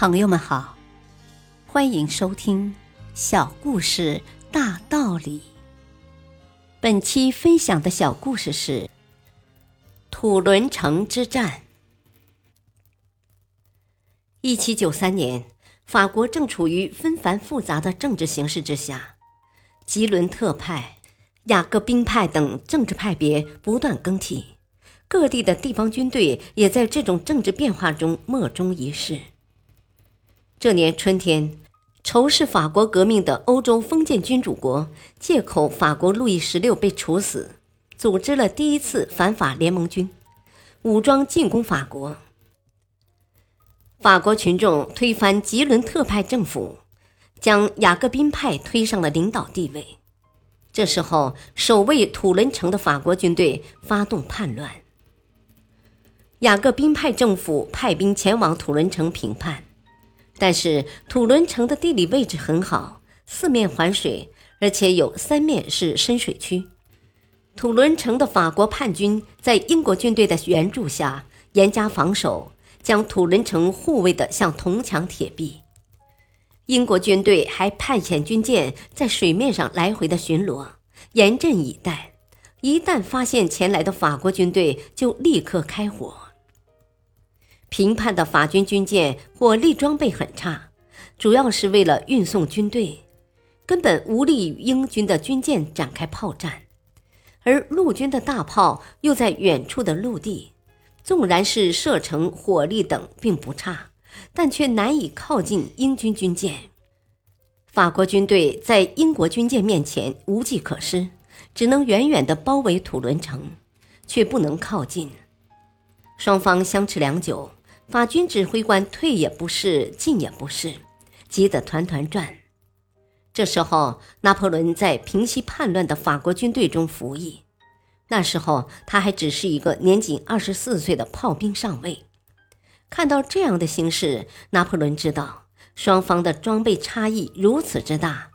朋友们好，欢迎收听《小故事大道理》。本期分享的小故事是土伦城之战。一七九三年，法国正处于纷繁复杂的政治形势之下，吉伦特派、雅各宾派等政治派别不断更替，各地的地方军队也在这种政治变化中莫衷一是。这年春天，仇视法国革命的欧洲封建君主国借口法国路易十六被处死，组织了第一次反法联盟军，武装进攻法国。法国群众推翻吉伦特派政府，将雅各宾派推上了领导地位。这时候，守卫土伦城的法国军队发动叛乱，雅各宾派政府派兵前往土伦城平叛。但是土伦城的地理位置很好，四面环水，而且有三面是深水区。土伦城的法国叛军在英国军队的援助下严加防守，将土伦城护卫得像铜墙铁壁。英国军队还派遣军舰在水面上来回的巡逻，严阵以待，一旦发现前来的法国军队，就立刻开火。平叛的法军军舰火力装备很差，主要是为了运送军队，根本无力与英军的军舰展开炮战。而陆军的大炮又在远处的陆地，纵然是射程、火力等并不差，但却难以靠近英军军舰。法国军队在英国军舰面前无计可施，只能远远地包围土伦城，却不能靠近。双方相持良久。法军指挥官退也不是，进也不是，急得团团转。这时候，拿破仑在平息叛乱的法国军队中服役。那时候，他还只是一个年仅二十四岁的炮兵上尉。看到这样的形势，拿破仑知道双方的装备差异如此之大，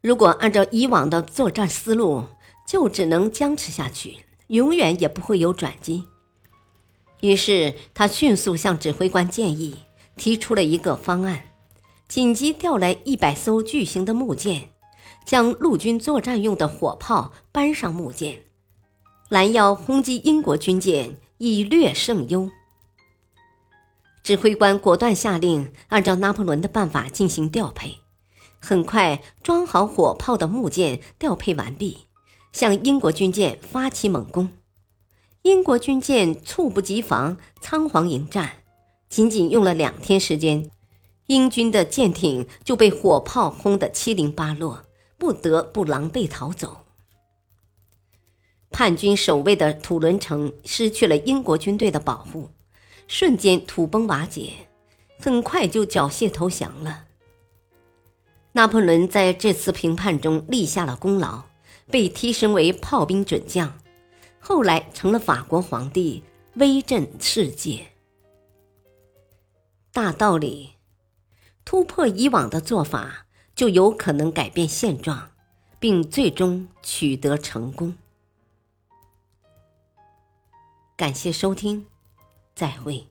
如果按照以往的作战思路，就只能僵持下去，永远也不会有转机。于是他迅速向指挥官建议，提出了一个方案：紧急调来一百艘巨型的木舰，将陆军作战用的火炮搬上木舰，拦腰轰击英国军舰，以略胜优。指挥官果断下令，按照拿破仑的办法进行调配。很快，装好火炮的木舰调配完毕，向英国军舰发起猛攻。英国军舰猝不及防，仓皇迎战，仅仅用了两天时间，英军的舰艇就被火炮轰得七零八落，不得不狼狈逃走。叛军守卫的土伦城失去了英国军队的保护，瞬间土崩瓦解，很快就缴械投降了。拿破仑在这次平叛中立下了功劳，被提升为炮兵准将。后来成了法国皇帝，威震世界。大道理，突破以往的做法，就有可能改变现状，并最终取得成功。感谢收听，再会。